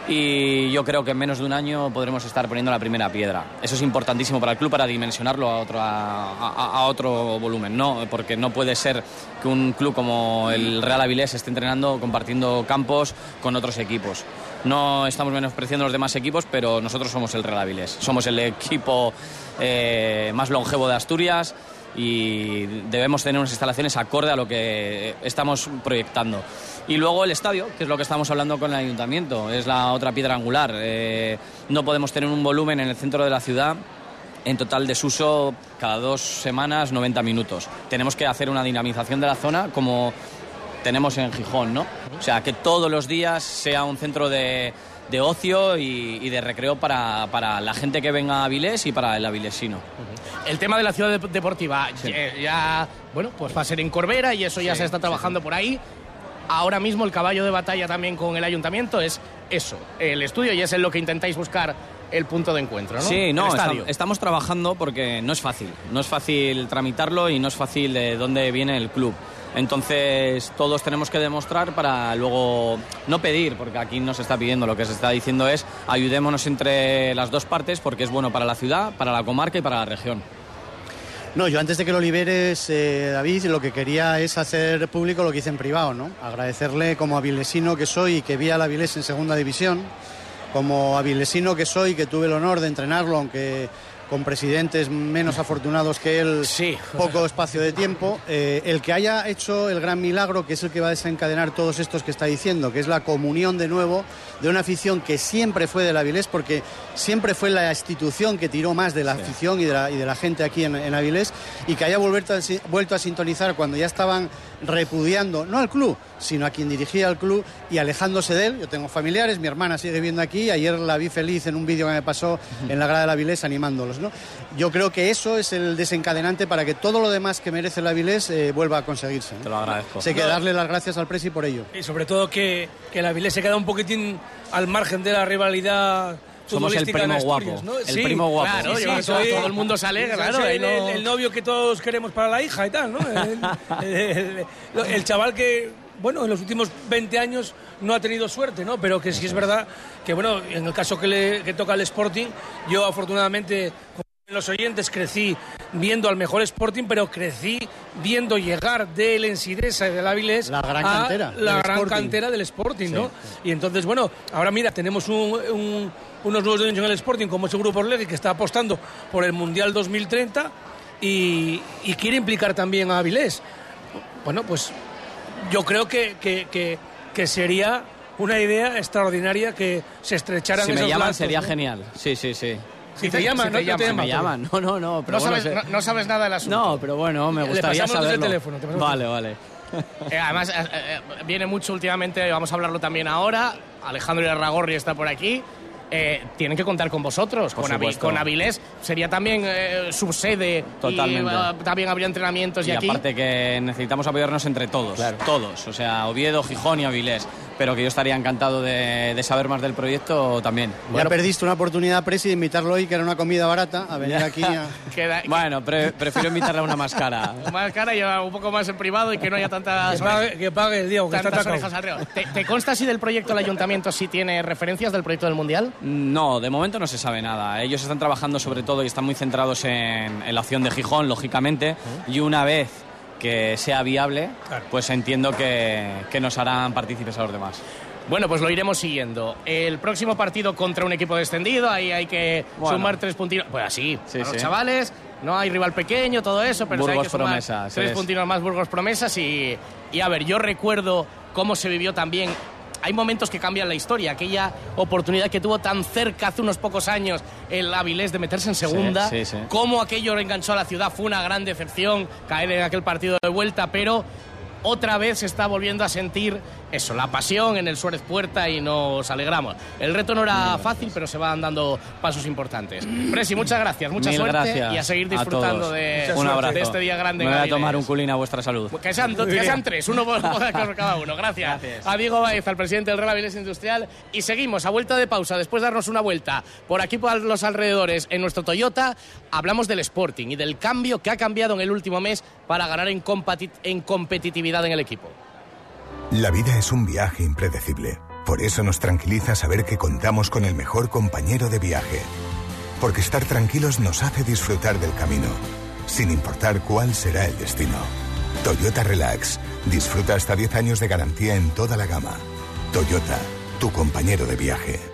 Speaker 5: y yo creo que en menos de un año podremos estar poniendo la primera piedra. Eso es importantísimo para el club para dimensionarlo a otro, a- a otro volumen, ¿no? porque no puede ser que un club como el Real Avilés esté entrenando compartiendo campos con otros equipos. No estamos menospreciando los demás equipos, pero nosotros somos el Real Avilés. Somos el equipo eh, más longevo de Asturias y debemos tener unas instalaciones acorde a lo que estamos proyectando. Y luego el estadio, que es lo que estamos hablando con el ayuntamiento, es la otra piedra angular. Eh, no podemos tener un volumen en el centro de la ciudad en total desuso cada dos semanas 90 minutos. Tenemos que hacer una dinamización de la zona como tenemos en Gijón, ¿no? O sea, que todos los días sea un centro de, de ocio y, y de recreo para, para la gente que venga a Avilés y para el avilesino.
Speaker 2: El tema de la ciudad dep- deportiva, ya, ya, bueno, pues va a ser en Corbera y eso ya
Speaker 5: Sí,
Speaker 2: se está trabajando por ahí. Ahora mismo el caballo de batalla también con el ayuntamiento es eso, el estudio, y es en lo que intentáis buscar el punto de encuentro, ¿no?
Speaker 5: Sí, no, estamos trabajando porque no es fácil. No es fácil tramitarlo y no es fácil de dónde viene el club. Entonces, todos tenemos que demostrar para luego no pedir, porque aquí no se está pidiendo, lo que se está diciendo es ayudémonos entre las dos partes porque es bueno para la ciudad, para la comarca y para la región.
Speaker 4: No, yo antes de que lo liberes, eh, David, lo que quería es hacer público lo que hice en privado, ¿no? Agradecerle como avilesino que soy y que vi al Avilés en segunda división, como avilesino que soy, que tuve el honor de entrenarlo, aunque con presidentes menos afortunados que él, poco espacio de tiempo, eh, el que haya hecho el gran milagro, que es el que va a desencadenar todos estos que está diciendo, que es la comunión de nuevo de una afición que siempre fue del Avilés, porque siempre fue la institución que tiró más de la afición y de la, y de la gente aquí en, en Avilés, y que haya vuelto a, si- vuelto a sintonizar cuando ya estaban repudiando, no al club, sino a quien dirigía el club y alejándose de él. Yo tengo familiares, mi hermana sigue viendo aquí, ayer la vi feliz en un vídeo que me pasó en la grada del Avilés animándolos. ¿no? Yo creo que eso es el desencadenante para que todo lo demás que merece el Avilés eh, vuelva a conseguirse. ¿no?
Speaker 5: Te lo agradezco.
Speaker 4: Sé que darle las gracias al Presi por ello.
Speaker 3: Y sobre todo que, que el Avilés se queda un poquitín al margen de la rivalidad.
Speaker 5: Somos el
Speaker 3: futbolística en
Speaker 5: primo
Speaker 3: Asturias,
Speaker 5: guapo,
Speaker 3: ¿no?
Speaker 5: el primo guapo.
Speaker 2: Claro,
Speaker 3: Sí,
Speaker 2: yo-
Speaker 3: sí,
Speaker 2: todo,
Speaker 3: soy-
Speaker 2: todo el mundo se alegra, claro.
Speaker 3: el,
Speaker 2: no-
Speaker 3: el- el novio que todos queremos para la hija y tal, ¿no? El, el- el- el chaval que, bueno, en los últimos 20 años no ha tenido suerte, ¿no? Pero que sí es verdad que, bueno, en el caso que, le, que toca al Sporting, yo afortunadamente, los oyentes, crecí viendo al mejor Sporting, pero crecí viendo llegar del Ensidesa y del Avilés
Speaker 4: La gran
Speaker 3: a
Speaker 4: cantera
Speaker 3: la gran
Speaker 4: Sporting.
Speaker 3: cantera del Sporting, ¿no? Y entonces, bueno, ahora mira, tenemos un- un- unos nuevos dueños en el Sporting, como es el Grupo Orlegui, que está apostando por el Mundial 2030 y, y quiere implicar también a Avilés. Bueno, pues yo creo que, que- que- que sería una idea extraordinaria que se estrecharan
Speaker 5: Si me
Speaker 3: esos
Speaker 5: llaman
Speaker 3: lazos,
Speaker 5: sería
Speaker 3: ¿no?
Speaker 5: genial. Sí, sí, sí.
Speaker 3: Si te llaman,
Speaker 2: Si
Speaker 3: ¿no?
Speaker 2: te
Speaker 3: Yo
Speaker 2: llaman,
Speaker 5: Si me llaman. No, no, no. Pero
Speaker 2: no,
Speaker 5: bueno,
Speaker 2: sabes, no, no sabes nada del asunto.
Speaker 5: No, pero bueno, me gustaría
Speaker 3: desde el
Speaker 5: saberlo.
Speaker 3: teléfono, te
Speaker 5: Vale, vale.
Speaker 2: Eh, además, eh, eh, viene mucho últimamente, vamos a hablarlo también ahora. Alejandro Irarragorri está por aquí. Eh, tienen que contar con vosotros,
Speaker 5: Por
Speaker 2: con, Avi- con Avilés. Sería también eh, subsede
Speaker 5: Totalmente.
Speaker 2: y también habría entrenamientos y,
Speaker 5: Y
Speaker 2: aquí.
Speaker 5: aparte que necesitamos apoyarnos entre todos, todos, o sea, Oviedo, Gijón y Avilés. Pero que yo estaría encantado de, de saber más del proyecto también.
Speaker 4: Ya perdiste una oportunidad, Presi, de invitarlo hoy, que era una comida barata, a venir aquí a...
Speaker 2: Queda-
Speaker 5: Bueno, pre- prefiero invitarle a una más cara.
Speaker 2: Más cara y un poco más en privado y que no haya tantas,
Speaker 3: Que pague, que pague el Diego, que está
Speaker 2: orejas alrededor. ¿Te, te consta si del proyecto del ayuntamiento sí tiene referencias del proyecto del Mundial?
Speaker 5: No, de momento no se sabe nada. Ellos están trabajando sobre todo y están muy centrados en, en la opción de Gijón, lógicamente, y una vez que sea viable, pues entiendo que, que nos harán partícipes a los demás.
Speaker 2: Bueno, pues lo iremos siguiendo. El próximo partido contra un equipo descendido, ahí hay que
Speaker 5: Bueno.
Speaker 2: sumar tres puntinos. Pues así,
Speaker 5: Sí,
Speaker 2: a los
Speaker 5: sí.
Speaker 2: chavales, no hay rival pequeño, todo eso, pero sí hay
Speaker 5: Burgos
Speaker 2: que sumar
Speaker 5: promesas,
Speaker 2: tres
Speaker 5: es.
Speaker 2: puntinos más Burgos promesas y, y a ver, yo recuerdo cómo se vivió también. Hay momentos que cambian la historia. Aquella oportunidad que tuvo tan cerca hace unos pocos años el Avilés de meterse en segunda.
Speaker 5: sí, sí.
Speaker 2: Cómo aquello enganchó a la ciudad fue una gran decepción caer en aquel partido de vuelta, pero otra vez se está volviendo a sentir eso, la pasión en el Suárez Puerta y nos alegramos. El reto no era fácil, pero se van dando pasos importantes. Presi, muchas gracias, mucha
Speaker 5: Mil
Speaker 2: suerte
Speaker 5: gracias
Speaker 2: y a seguir
Speaker 5: a
Speaker 2: disfrutando
Speaker 5: todos.
Speaker 2: de,
Speaker 5: un abrazo.
Speaker 2: de este día grande.
Speaker 5: Me voy a tomar un culín a vuestra salud.
Speaker 2: Que sean, dos- que sean tres, uno por cada uno. Gracias. A Diego Baez, al presidente del Real Avilés Industrial. Y seguimos a vuelta de pausa, después de darnos una vuelta por aquí por los alrededores en nuestro Toyota, hablamos del Sporting y del cambio que ha cambiado en el último mes para ganar en, en competitividad en el equipo.
Speaker 6: La vida es un viaje impredecible. Por eso nos tranquiliza saber que contamos con el mejor compañero de viaje. Porque estar tranquilos nos hace disfrutar del camino, sin importar cuál será el destino. Toyota Relax. Disfruta hasta 10 años de garantía en toda la gama. Toyota, tu compañero de viaje.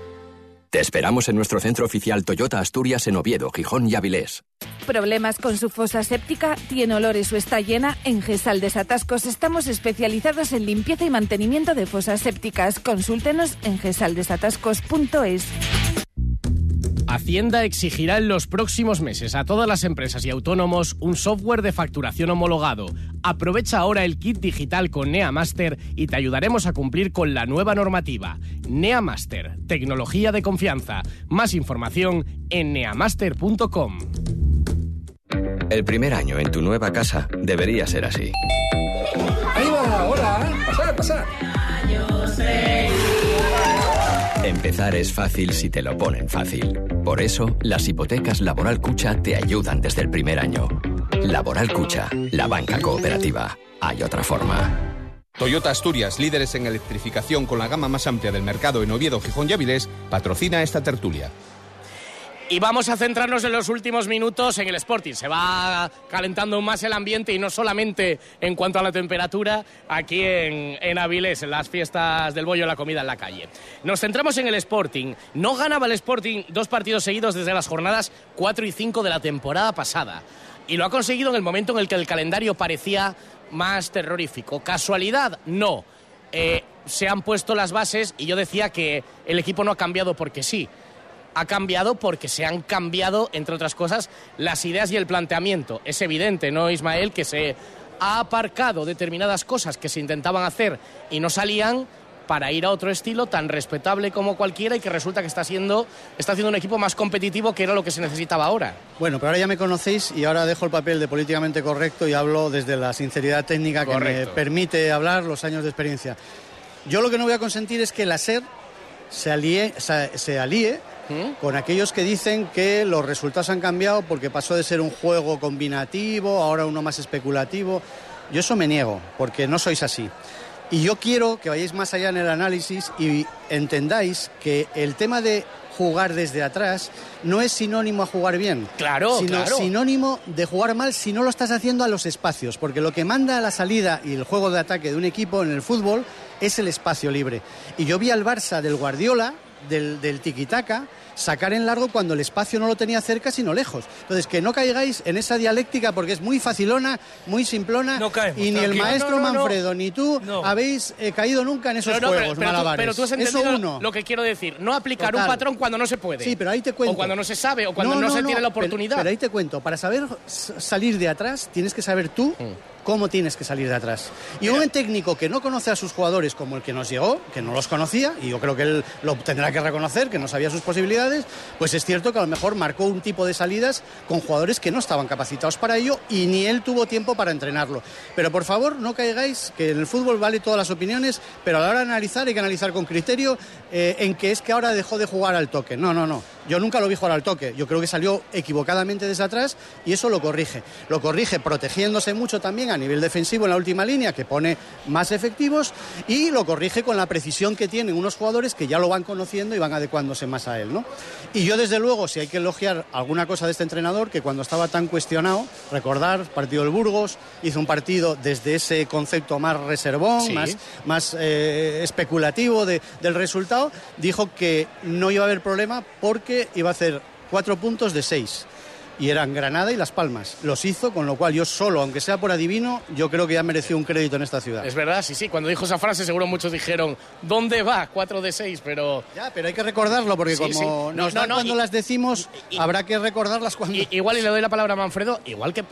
Speaker 7: Te esperamos en nuestro centro oficial Toyota Asturias en Oviedo, Gijón y Avilés.
Speaker 11: ¿Problemas con su fosa séptica? ¿Tiene olores o está llena? En Gesal Desatascos estamos especializados en limpieza y mantenimiento de fosas sépticas. Consúltenos en gesaldesatascos.es.
Speaker 2: Hacienda exigirá en los próximos meses a todas las empresas y autónomos un software de facturación homologado. Aprovecha ahora el kit digital con NeaMaster y te ayudaremos a cumplir con la nueva normativa. NeaMaster, tecnología de confianza. Más información en neamaster.com.
Speaker 7: El primer año en tu nueva casa debería ser así.
Speaker 12: Ahí va, hola, pasad, pasad.
Speaker 7: Empezar es fácil si te lo ponen fácil. Por eso, las hipotecas Laboral Cucha te ayudan desde el primer año. Laboral Cucha, la banca cooperativa. Hay otra forma.
Speaker 10: Toyota Asturias, líderes en electrificación con la gama más amplia del mercado en Oviedo, Gijón y Avilés, patrocina esta tertulia.
Speaker 2: Y vamos a centrarnos en los últimos minutos en el Sporting. Se va calentando más el ambiente y no solamente en cuanto a la temperatura aquí en, en Avilés, en las fiestas del bollo, la comida en la calle. Nos centramos en el Sporting. No ganaba el Sporting dos partidos seguidos desde las jornadas 4 y 5 de la temporada pasada. Y lo ha conseguido en el momento en el que el calendario parecía más terrorífico. ¿Casualidad? No. Eh, se han puesto las bases y yo decía que el equipo no ha cambiado porque sí ha cambiado porque se han cambiado, entre otras cosas, las ideas y el planteamiento. Es evidente, ¿no, Ismael? Que se ha aparcado determinadas cosas que se intentaban hacer y no salían para ir a otro estilo tan respetable como cualquiera y que resulta que está siendo está haciendo un equipo más competitivo que era lo que se necesitaba ahora.
Speaker 4: Bueno, pero ahora ya me conocéis y ahora dejo el papel de políticamente correcto y hablo desde la sinceridad técnica que me permite hablar los años de experiencia. Yo lo que no voy a consentir es que la SER se alíe, se, se alíe con aquellos que dicen que los resultados han cambiado porque pasó de ser un juego combinativo, ahora uno más especulativo. Yo eso me niego, porque no sois así. Y yo quiero que vayáis más allá en el análisis y entendáis que el tema de jugar desde atrás no es sinónimo a jugar bien.
Speaker 2: Claro,
Speaker 4: sino
Speaker 2: claro.
Speaker 4: sinónimo de jugar mal si no lo estás haciendo a los espacios, porque lo que manda a la salida y el juego de ataque de un equipo en el fútbol es el espacio libre. Y yo vi al Barça del Guardiola, del, del tiquitaca, sacar en largo cuando el espacio no lo tenía cerca, sino lejos. Entonces, que no caigáis en esa dialéctica porque es muy facilona, muy simplona,
Speaker 3: caemos,
Speaker 4: y ni el maestro
Speaker 2: No, no, no, no.
Speaker 4: Manfredo ni tú habéis eh, caído nunca en esos
Speaker 2: No, no, pero-
Speaker 4: juegos
Speaker 2: pero, tú,
Speaker 4: malabares.
Speaker 2: pero tú has
Speaker 4: Eso
Speaker 2: entendido
Speaker 4: uno.
Speaker 2: lo que quiero decir. No aplicar
Speaker 4: Total.
Speaker 2: un patrón cuando no se puede.
Speaker 4: Sí, pero ahí te cuento.
Speaker 2: O cuando no se sabe, o cuando no, se tiene la
Speaker 4: pero-
Speaker 2: oportunidad.
Speaker 4: Pero, ahí te cuento, para saber salir de atrás tienes que saber tú cómo tienes que salir de atrás. Y un técnico que no conoce a sus jugadores como el que nos llegó, que no los conocía, y yo creo que él lo tendrá que reconocer, que no sabía sus posibilidades, pues es cierto que a lo mejor marcó un tipo de salidas con jugadores que no estaban capacitados para ello y ni él tuvo tiempo para entrenarlo. Pero por favor, no caigáis que en el fútbol vale todas las opiniones, pero a la hora de analizar hay que analizar con criterio eh, en que es que ahora dejó de jugar al toque. No, no, no. Yo nunca lo vi jugar al toque. Yo creo que salió equivocadamente desde atrás y eso lo corrige. Lo corrige protegiéndose mucho también a nivel defensivo en la última línea, que pone más efectivos, y lo corrige con la precisión que tienen unos jugadores que ya lo van conociendo y van adecuándose más a él. ¿no? Y yo, desde luego, si hay que elogiar alguna cosa de este entrenador, que cuando estaba tan cuestionado, recordar, partido del Burgos, hizo un partido desde ese concepto más reservón,
Speaker 2: Sí.
Speaker 4: más, más eh, especulativo de- del resultado, dijo que no iba a haber problema porque iba a hacer cuatro puntos de seis. Y eran Granada y Las Palmas. Los hizo, con lo cual yo solo, aunque sea por adivino, yo creo que ya mereció un crédito en esta ciudad.
Speaker 2: Es verdad, sí, sí. Cuando dijo esa frase, seguro muchos dijeron, ¿dónde va? 4 de 6, pero.
Speaker 4: Ya, pero hay que recordarlo, porque
Speaker 2: Sí,
Speaker 4: como
Speaker 2: sí. No,
Speaker 4: nos
Speaker 2: no,
Speaker 4: cuando
Speaker 2: y-
Speaker 4: las decimos, habrá que recordarlas cuando.
Speaker 2: I- igual, y le doy la palabra a Manfredo, igual que eh,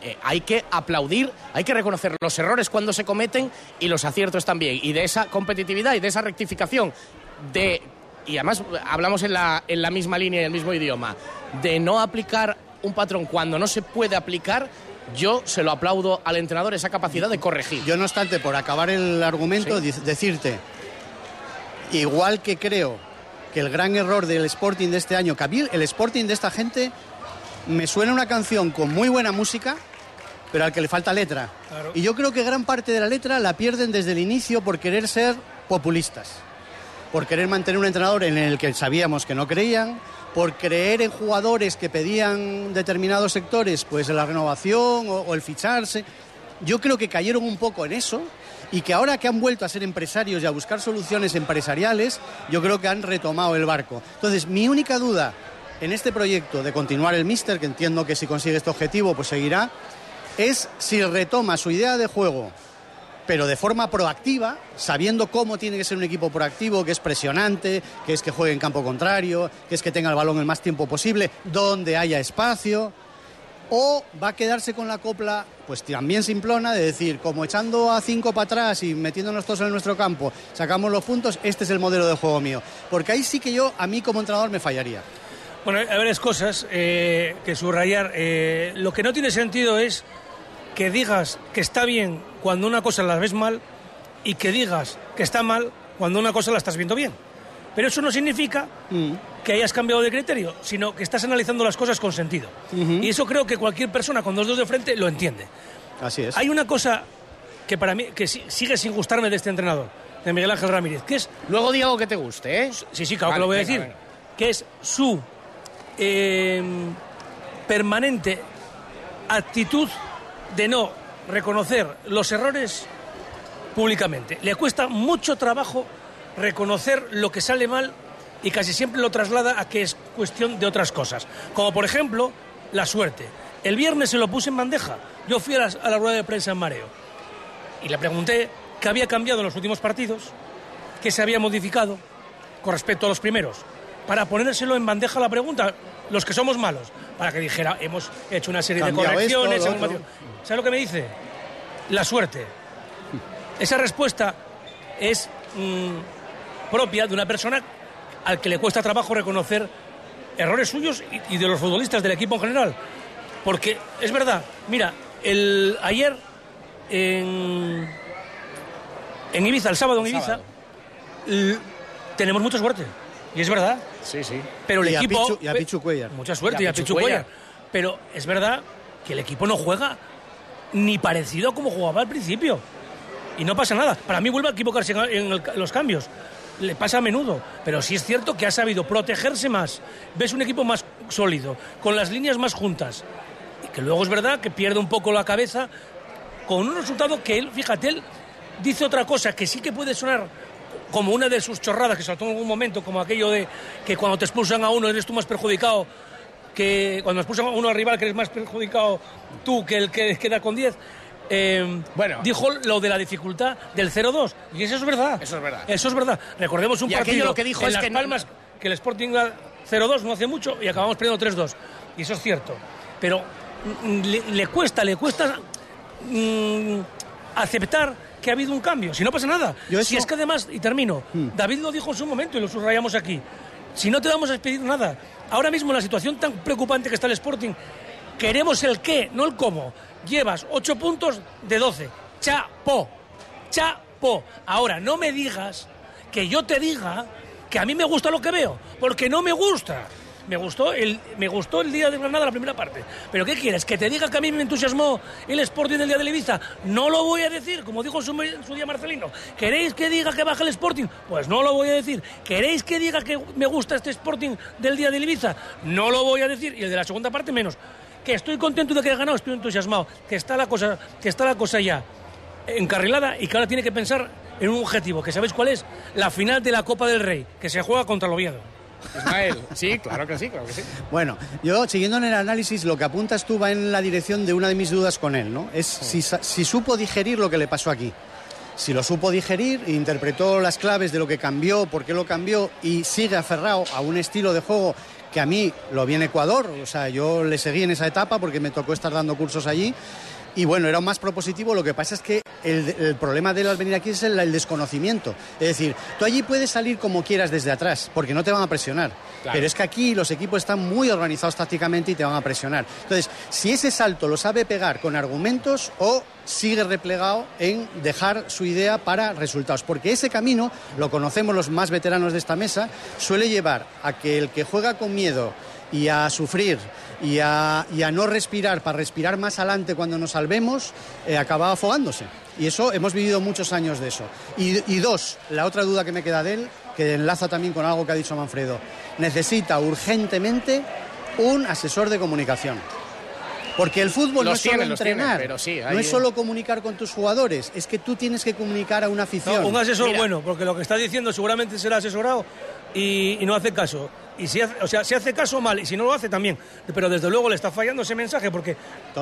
Speaker 2: eh, hay que aplaudir, hay que reconocer los errores cuando se cometen y los aciertos también. Y de esa competitividad y de esa rectificación de. Y además hablamos en la, en la misma línea y el mismo idioma, de no aplicar un patrón cuando no se puede aplicar, yo se lo aplaudo al entrenador esa capacidad de corregir.
Speaker 4: Yo, no obstante, por acabar el argumento, decirte, igual que creo que el gran error del Sporting de este año, que a mí el Sporting de esta gente me suena una canción con muy buena música, pero al que le falta letra. Y yo creo que gran parte de la letra la pierden desde el inicio por querer ser populistas, por querer mantener un entrenador en el que sabíamos que no creían, por creer en jugadores que pedían determinados sectores, pues la renovación o, el ficharse. Yo creo que cayeron un poco en eso y que ahora que han vuelto a ser empresarios y a buscar soluciones empresariales, yo creo que han retomado el barco. Entonces, mi única duda en este proyecto de continuar el Mister, que entiendo que si consigue este objetivo, pues seguirá, es si retoma su idea de juego, pero de forma proactiva, sabiendo cómo tiene que ser un equipo proactivo, que es presionante, que es que juegue en campo contrario, que es que tenga el balón el más tiempo posible, donde haya espacio, o va a quedarse con la copla, pues también simplona, de decir, como echando a cinco para atrás y metiéndonos todos en nuestro campo, sacamos los puntos, este es el modelo de juego mío. Porque ahí sí que yo, a mí como entrenador, me fallaría.
Speaker 3: Bueno, hay varias cosas eh, que subrayar. Eh, lo que no tiene sentido es que digas que está bien cuando una cosa la ves mal y que digas que está mal cuando una cosa la estás viendo bien. Pero eso no significa que hayas cambiado de criterio, sino que estás analizando las cosas con sentido. Y eso creo que cualquier persona con dos dedos de frente lo entiende.
Speaker 4: Así es.
Speaker 3: Hay una cosa que para mí que si- sigue sin gustarme de este entrenador, de Miguel Ángel Ramírez, que es...
Speaker 2: Luego di algo que te guste, ¿eh?
Speaker 3: Sí, sí, claro
Speaker 2: Vale,
Speaker 3: que lo voy a
Speaker 2: venga,
Speaker 3: decir.
Speaker 2: venga.
Speaker 3: Que es su eh, permanente actitud de no reconocer los errores públicamente. Le cuesta mucho trabajo reconocer lo que sale mal y casi siempre lo traslada a que es cuestión de otras cosas. Como por ejemplo, la suerte. El viernes se lo puse en bandeja. Yo fui a la, rueda de prensa en Mareo y le pregunté qué había cambiado en los últimos partidos, qué se había modificado con respecto a los primeros, para ponérselo en bandeja la pregunta, los que somos malos, para que dijera, hemos hecho una serie de correcciones.
Speaker 4: esto, lo
Speaker 3: hemos
Speaker 4: otro.
Speaker 3: matiz- ¿Sabe lo que me dice? La suerte. Esa respuesta es mm, propia de una persona al que le cuesta trabajo reconocer errores suyos y, y de los futbolistas del equipo en general. Porque es verdad, mira, el, ayer en, en Ibiza, el sábado en
Speaker 2: El
Speaker 3: Ibiza,
Speaker 2: sábado.
Speaker 3: tenemos mucha suerte. Y es verdad.
Speaker 2: Sí, sí.
Speaker 3: Pero el
Speaker 4: Y a
Speaker 3: equipo.
Speaker 4: Pichu- y a Pichu Cuellar.
Speaker 3: Mucha suerte,
Speaker 2: Y
Speaker 3: y
Speaker 2: a Pichu
Speaker 3: Pichu
Speaker 2: Cuellar.
Speaker 3: Cuellar. Pero es verdad que el equipo no juega ni parecido a como jugaba al principio. Y no pasa nada. Para mí vuelve a equivocarse en en el- los cambios. Le pasa a menudo. Pero sí es cierto que ha sabido protegerse más. Ves un equipo más sólido, con las líneas más juntas. Y que luego es verdad que pierde un poco la cabeza con un resultado que él, fíjate, él dice otra cosa que sí que puede sonar como una de sus chorradas que saltó en algún momento, como aquello de que cuando te expulsan a uno eres tú más perjudicado, que cuando expulsan a uno al rival que eres más perjudicado tú que el que queda con 10. Eh,
Speaker 2: Bueno.
Speaker 3: dijo lo de la dificultad del 0-2 y eso es verdad.
Speaker 2: Eso es verdad.
Speaker 3: Eso es verdad. Recordemos un
Speaker 2: Y
Speaker 3: partido
Speaker 2: lo que dijo
Speaker 3: en
Speaker 2: es
Speaker 3: Las
Speaker 2: que no-
Speaker 3: Palmas que el Sporting iba 0-2 no hace mucho y acabamos perdiendo 3-2. Y eso es cierto. Pero mm, le, le cuesta, le cuesta mm, aceptar que ha habido un cambio. Si no pasa nada.
Speaker 4: Yo
Speaker 3: Si
Speaker 4: eso-
Speaker 3: es que además, y termino, David lo dijo en su momento y lo subrayamos aquí. Si no te vamos a pedir nada. Ahora mismo, en la situación tan preocupante que está el Sporting, queremos el qué, no el cómo. Llevas 8 puntos de 12. Chapo. Chapo. Ahora, no me digas que yo te diga que a mí me gusta lo que veo, porque no me gusta. Me gustó el, me gustó el día de Granada la primera parte. Pero ¿qué quieres? ¿Que te diga que a mí me entusiasmó el Sporting del día de Ibiza? No lo voy a decir, como dijo su día Marcelino. ¿Queréis que diga que baja el Sporting? Pues no lo voy a decir. ¿Queréis que diga que me gusta este Sporting del día de Ibiza? No lo voy a decir. Y el de la segunda parte menos. Que estoy contento de que haya ganado, estoy entusiasmado. Que está la cosa, que está la cosa ya encarrilada y que ahora tiene que pensar en un objetivo, que sabéis cuál es, la final de la Copa del Rey, que se juega contra el Oviedo.
Speaker 2: Ismael, sí, claro que sí, claro que sí.
Speaker 4: Bueno, yo siguiendo en el análisis, lo que apuntas tú va en la dirección de una de mis dudas con él, ¿no? Es si, si supo digerir lo que le pasó aquí. Si lo supo digerir, interpretó las claves de lo que cambió, por qué lo cambió y sigue aferrado a un estilo de juego que a mí lo vi en Ecuador, o sea, yo le seguí en esa etapa porque me tocó estar dando cursos allí. Y bueno, era más propositivo, lo que pasa es que el, el problema de él al venir aquí es el, el desconocimiento. Es decir, tú allí puedes salir como quieras desde atrás, porque no te van a presionar.
Speaker 2: Claro.
Speaker 4: Pero es que aquí los equipos están muy organizados tácticamente y te van a presionar. Entonces, si ese salto lo sabe pegar con argumentos o sigue replegado en dejar su idea para resultados. Porque ese camino, lo conocemos los más veteranos de esta mesa, suele llevar a que el que juega con miedo y a sufrir y a, y a no respirar para respirar más adelante cuando nos salvemos, eh, acaba afogándose. Y eso hemos vivido muchos años de eso. Y, y dos, la otra duda que me queda de él, que enlaza también con algo que ha dicho Manfredo, necesita urgentemente un asesor de comunicación. Porque el fútbol no es solo entrenar,
Speaker 2: pero sí,
Speaker 4: no es solo comunicar con tus jugadores, es que tú tienes que comunicar a una afición.
Speaker 3: No, un asesor
Speaker 4: Mira,
Speaker 3: bueno, porque lo que está diciendo seguramente será asesorado y, y no hace caso. Y si hace, o sea, si hace caso mal y si no lo hace también. Pero desde luego le está fallando ese mensaje porque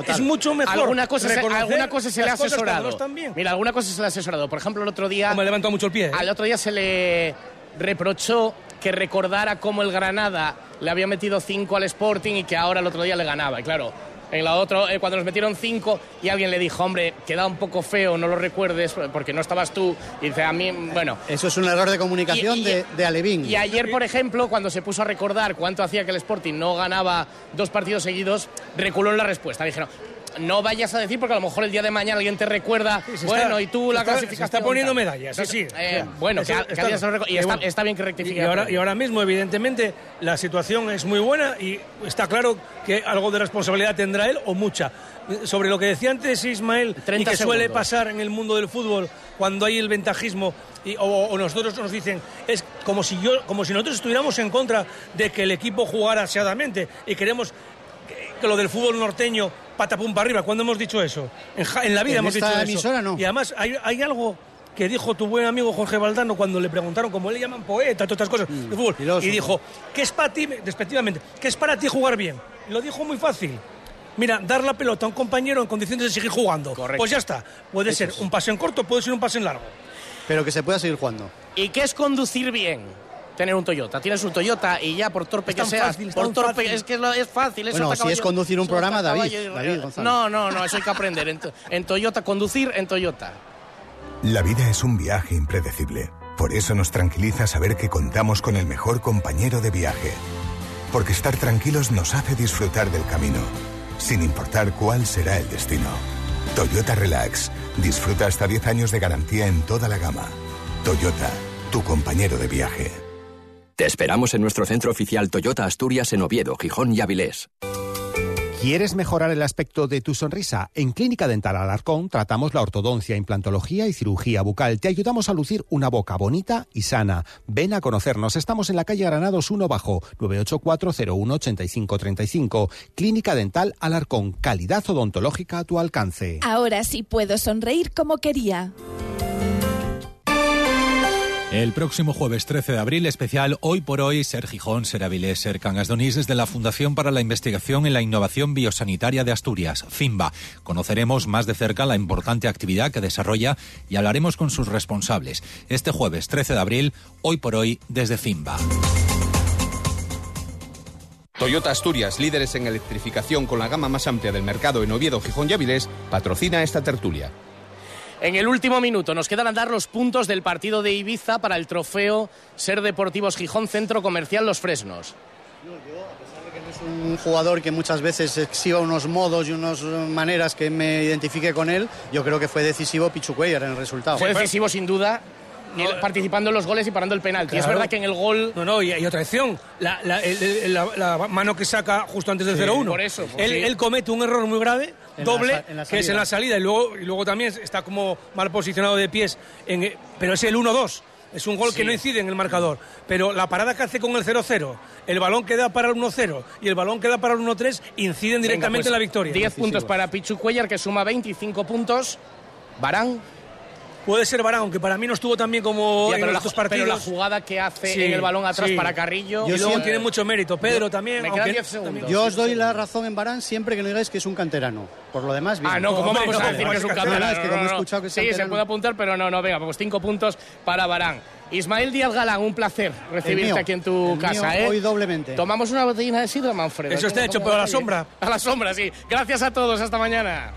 Speaker 3: es mucho mejor.
Speaker 2: Alguna cosa, se, alguna cosa se le ha asesorado. Mira, alguna cosa se le ha asesorado. Por ejemplo, el otro día.
Speaker 3: Me levantado mucho el pie. ¿eh?
Speaker 2: Al otro día se le reprochó que recordara cómo el Granada le había metido cinco al Sporting y que ahora el otro día le ganaba. Y claro, en la otra, eh, cuando nos metieron cinco y alguien le dijo, hombre, queda un poco feo, no lo recuerdes porque no estabas tú. Y dice, a mí, bueno.
Speaker 4: Eso es un error de comunicación
Speaker 2: Y- y-
Speaker 4: de, de Alevín.
Speaker 2: Y ayer, por ejemplo, cuando se puso a recordar cuánto hacía que el Sporting no ganaba dos partidos seguidos, reculó en la respuesta. Dijeron, no vayas a decir porque a lo mejor el día de mañana alguien te recuerda, bueno,
Speaker 3: está-
Speaker 2: y tú la clasificación.
Speaker 3: se está poniendo
Speaker 2: tal".
Speaker 3: medallas, sí, sí.
Speaker 2: Eh, bueno, que, que
Speaker 3: está-
Speaker 2: alguien se lo reco- y está, está bien que rectifique.
Speaker 3: Y ahora, y ahora mismo, evidentemente, la situación es muy buena y está claro que algo de responsabilidad tendrá él o mucha. Sobre lo que decía antes Ismael, y
Speaker 2: 30
Speaker 3: que suele pasar en el mundo del fútbol cuando hay el ventajismo y- o, o nosotros nos dicen, es como si, yo, como si nosotros estuviéramos en contra de que el equipo jugara aseadamente y queremos que, lo del fútbol norteño patapum para arriba. ¿Cuándo hemos dicho eso? En, Ja- en la vida
Speaker 4: En
Speaker 3: hemos
Speaker 4: esta
Speaker 3: dicho eso.
Speaker 4: emisora no.
Speaker 3: Y además hay, hay algo que dijo tu buen amigo Jorge Valdano cuando le preguntaron, como le llaman poeta, todas estas cosas
Speaker 4: Mm,
Speaker 3: de fútbol, y dijo, ¿qué es para ti, despectivamente, qué es para ti jugar bien? Lo dijo muy fácil. Mira, dar la pelota a un compañero en condiciones de seguir jugando. Pues ya está. Puede ser un pase en corto, puede ser un pase en largo.
Speaker 4: Pero que se pueda seguir jugando.
Speaker 2: ¿Y qué es conducir bien? Tener un Toyota. Tienes un Toyota y ya por torpe
Speaker 3: Es
Speaker 2: que seas,
Speaker 3: fácil, es
Speaker 2: por torpe,
Speaker 3: fácil.
Speaker 2: es que es es fácil. eso
Speaker 4: Bueno, si es conducir un programa, David,
Speaker 2: y-
Speaker 4: David González.
Speaker 2: No, no, no, eso hay que aprender. En, to- en Toyota, conducir en Toyota.
Speaker 6: La vida es un viaje impredecible. Por eso nos tranquiliza saber que contamos con el mejor compañero de viaje. Porque estar tranquilos nos hace disfrutar del camino, sin importar cuál será el destino. Toyota Relax. Disfruta hasta 10 años de garantía en toda la gama. Toyota, tu compañero de viaje.
Speaker 7: Te esperamos en nuestro centro oficial Toyota Asturias en Oviedo, Gijón y Avilés.
Speaker 13: ¿Quieres mejorar el aspecto de tu sonrisa? En Clínica Dental Alarcón tratamos la ortodoncia, implantología y cirugía bucal. Te ayudamos a lucir una boca bonita y sana. Ven a conocernos. Estamos en la calle Granados 1 Bajo, 984-01-8535. Clínica Dental Alarcón. Calidad odontológica a tu alcance.
Speaker 11: Ahora sí puedo sonreír como quería.
Speaker 14: El próximo jueves 13 de abril, especial Hoy por Hoy, Ser Gijón, Ser Avilés, Ser Cangas Donís, desde la Fundación para la Investigación en la Innovación Biosanitaria de Asturias, FIMBA. Conoceremos más de cerca la importante actividad que desarrolla y hablaremos con sus responsables. Este jueves 13 de abril, Hoy por Hoy, desde FIMBA.
Speaker 10: Toyota Asturias, líderes en electrificación con la gama más amplia del mercado en Oviedo, Gijón y Avilés, patrocina esta tertulia.
Speaker 2: En el último minuto nos quedan a dar los puntos del partido de Ibiza para el trofeo Ser Deportivos Gijón Centro Comercial Los Fresnos.
Speaker 4: Es un jugador que muchas veces exhiba unos modos y unas maneras que me identifique con él. Yo creo que fue decisivo Pichu Cuellar en el resultado.
Speaker 2: Fue decisivo sin duda. Participando en los goles y parando el penalti. Es
Speaker 3: Claro.
Speaker 2: verdad que en el gol.
Speaker 3: No, no, y, y otra acción. La, la- el- el- la- la mano que saca justo antes del
Speaker 2: Sí,
Speaker 3: 0-1.
Speaker 2: por eso, pues
Speaker 3: él,
Speaker 2: sí.
Speaker 3: él comete un error muy grave,
Speaker 4: En
Speaker 3: doble, que es en la salida. Y luego, y luego también está como mal posicionado de pies. en- pero es el 1-2. Es un gol
Speaker 2: Sí.
Speaker 3: que no incide en el marcador. Pero la parada que hace con el 0-0, el balón que da para el 1-0 y el balón que da para el 1-3 inciden directamente
Speaker 2: Venga,
Speaker 3: en la
Speaker 2: pues,
Speaker 3: victoria.
Speaker 2: 10 puntos para Pichu Cuellar, que suma 25 puntos. Barán.
Speaker 3: Puede ser Barán, aunque para mí no estuvo tan bien como
Speaker 2: Ya,
Speaker 3: en
Speaker 2: pero,
Speaker 3: los
Speaker 2: la,
Speaker 3: dos
Speaker 2: pero
Speaker 3: partidos.
Speaker 2: la jugada que hace
Speaker 3: Sí,
Speaker 2: en el balón atrás
Speaker 3: sí.
Speaker 2: para Carrillo.
Speaker 3: Y luego tiene mucho mérito. Pedro también.
Speaker 2: Me
Speaker 3: aunque
Speaker 2: 10 segundos.
Speaker 4: Yo os doy la razón en Barán siempre que no digáis que es un canterano. Por lo demás, bien.
Speaker 2: Ah, no, ¿cómo
Speaker 3: Hombre,
Speaker 2: vamos
Speaker 3: no,
Speaker 2: a decir
Speaker 3: no,
Speaker 2: que es un
Speaker 3: no, no,
Speaker 2: catalán?
Speaker 4: es que como he escuchado que es
Speaker 2: Sí, se
Speaker 4: canterano.
Speaker 2: puede apuntar, pero no, no, venga, pues 5 puntos para Barán. Ismael Díaz Galán, un placer recibirte
Speaker 4: mío,
Speaker 2: aquí en tu casa,
Speaker 4: mío
Speaker 2: ¿eh?
Speaker 4: hoy doblemente.
Speaker 2: Tomamos una botellina de sidra, Manfredo.
Speaker 3: Eso está
Speaker 2: ¿Cómo-
Speaker 3: hecho, pero a la sombra.
Speaker 2: A la sombra, sí. Gracias a todos, hasta mañana.